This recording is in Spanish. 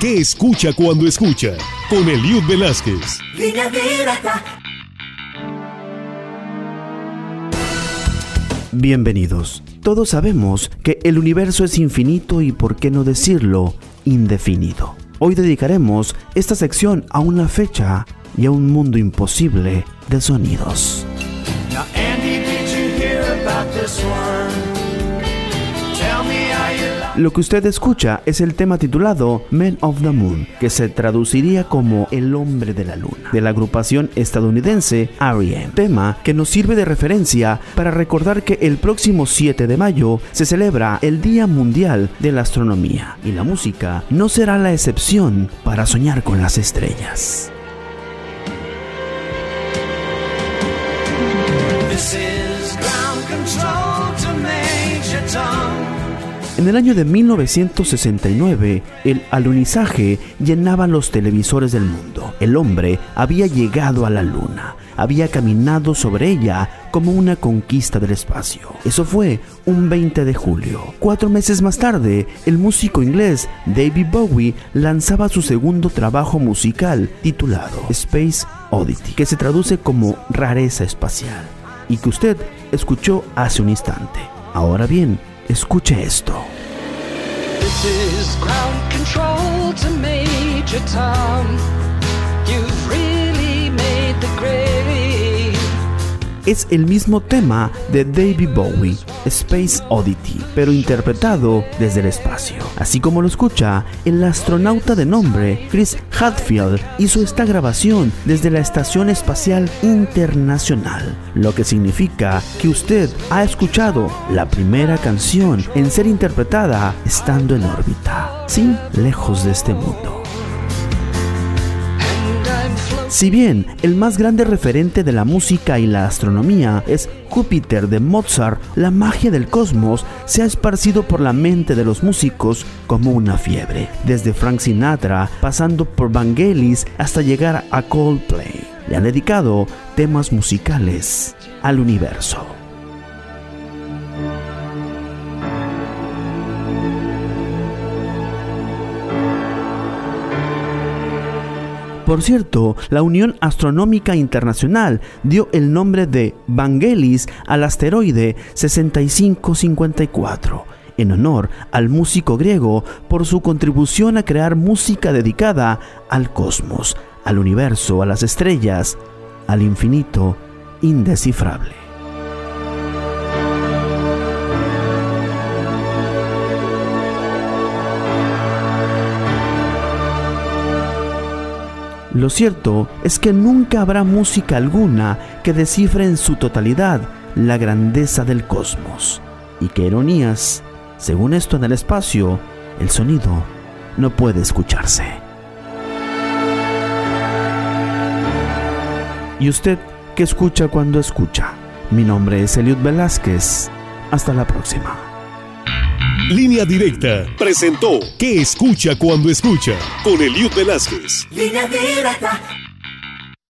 ¿Qué escucha cuando escucha? Con Eliud Velázquez. Bienvenidos. Todos sabemos que el universo es infinito y, por qué no decirlo, indefinido. Hoy dedicaremos esta sección a una fecha y a un mundo imposible de sonidos. Lo que usted escucha es el tema titulado Men of the Moon, que se traduciría como El hombre de la luna, de la agrupación estadounidense R.E.M. Tema que nos sirve de referencia para recordar que el próximo 7 de mayo se celebra el Día Mundial de la Astronomía y la música no será la excepción para soñar con las estrellas. En el año de 1969, el alunizaje llenaba los televisores del mundo. El hombre había llegado a la luna, había caminado sobre ella como una conquista del espacio. Eso fue un 20 de julio. Cuatro meses más tarde, el músico inglés David Bowie lanzaba su segundo trabajo musical titulado Space Oddity, que se traduce como rareza espacial, y que usted escuchó hace un instante. Ahora bien, escuche esto. This is ground control to Major Tom. You've really Es el mismo tema de David Bowie, Space Oddity, pero interpretado desde el espacio. Así como lo escucha, el astronauta de nombre Chris Hadfield hizo esta grabación desde la Estación Espacial Internacional, lo que significa que usted ha escuchado la primera canción en ser interpretada estando en órbita, sí, lejos de este mundo. Si bien el más grande referente de la música y la astronomía es Júpiter de Mozart, la magia del cosmos se ha esparcido por la mente de los músicos como una fiebre, desde Frank Sinatra, pasando por Vangelis hasta llegar a Coldplay. Le han dedicado temas musicales al universo. Por cierto, la Unión Astronómica Internacional dio el nombre de Vangelis al asteroide 6554 en honor al músico griego por su contribución a crear música dedicada al cosmos, al universo, a las estrellas, al infinito indescifrable. Lo cierto es que nunca habrá música alguna que descifre en su totalidad la grandeza del cosmos. Y qué ironías, según esto en el espacio, el sonido no puede escucharse. ¿Y usted qué escucha cuando escucha? Mi nombre es Eliud Velázquez. Hasta la próxima. Línea Directa presentó ¿Qué escucha cuando escucha? Con Eliud Velázquez. Línea Directa.